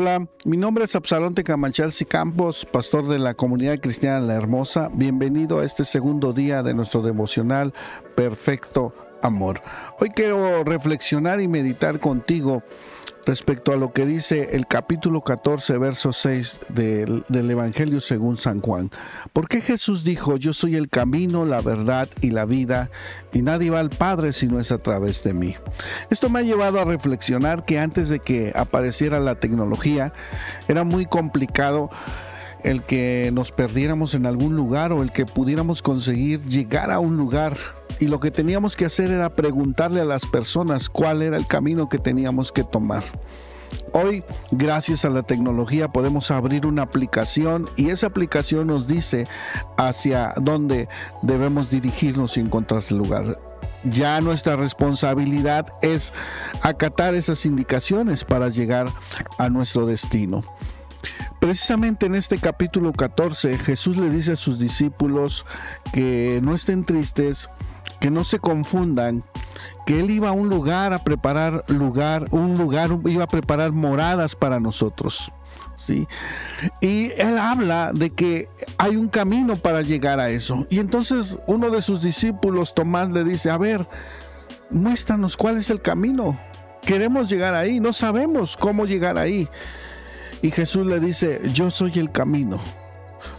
Hola, mi nombre es Absalón Tecamachalsi Campos, pastor de la comunidad cristiana La Hermosa. Bienvenido a este segundo día de nuestro devocional Perfecto Amor. Hoy quiero reflexionar y meditar contigo respecto a lo que dice el capítulo 14, verso 6 del, Evangelio según San Juan. ¿Por qué Jesús dijo, yo soy el camino, la verdad y la vida, y nadie va al Padre si no es a través de mí? Esto me ha llevado a reflexionar que antes de que apareciera la tecnología, era muy complicado el que nos perdiéramos en algún lugar o el que pudiéramos conseguir llegar a un lugar y lo que teníamos que hacer era preguntarle a las personas cuál era el camino que teníamos que tomar. Hoy, gracias a la tecnología, podemos abrir una aplicación y esa aplicación nos dice hacia dónde debemos dirigirnos y encontrar el lugar. Ya nuestra responsabilidad es acatar esas indicaciones para llegar a nuestro destino. Precisamente en este capítulo 14 Jesús le dice a sus discípulos que no estén tristes, que no se confundan, que Él iba a un lugar a preparar lugar, un lugar, iba a preparar moradas para nosotros. ¿sí? Y Él habla de que hay un camino para llegar a eso. Y entonces uno de sus discípulos, Tomás, le dice, a ver, muéstranos cuál es el camino. Queremos llegar ahí, no sabemos cómo llegar ahí. Y Jesús le dice, yo soy el camino,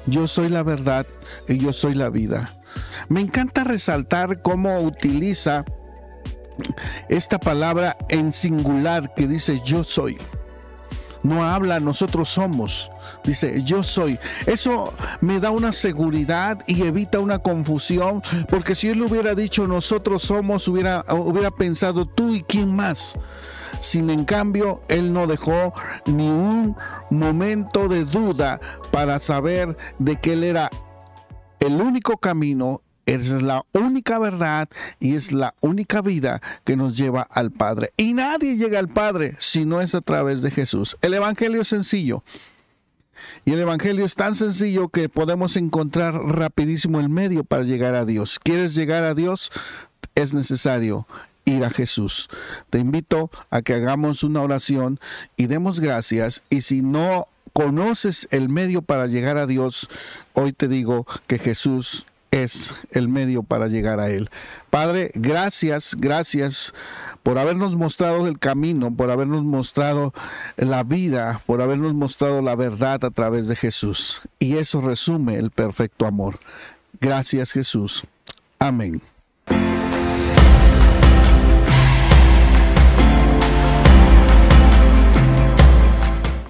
yo soy la verdad y yo soy la vida. Me encanta resaltar cómo utiliza esta palabra en singular que dice yo soy. No habla nosotros somos, dice yo soy. Eso me da una seguridad y evita una confusión, porque si él hubiera dicho nosotros somos, hubiera, hubiera pensado tú y quién más. Sin en cambio, él no dejó ni un momento de duda para saber de que él era el único camino es la única verdad y es la única vida que nos lleva al Padre. Y nadie llega al Padre si no es a través de Jesús. El Evangelio es sencillo. Y el Evangelio es tan sencillo que podemos encontrar rapidísimo el medio para llegar a Dios. ¿Quieres llegar a Dios? Es necesario ir a Jesús. Te invito a que hagamos una oración y demos gracias. Y si no conoces el medio para llegar a Dios, hoy te digo que Jesús es el medio para llegar a Él. Padre, gracias, gracias por habernos mostrado el camino, por habernos mostrado la vida, por habernos mostrado la verdad a través de Jesús. Y eso resume el perfecto amor. Gracias Jesús. Amén.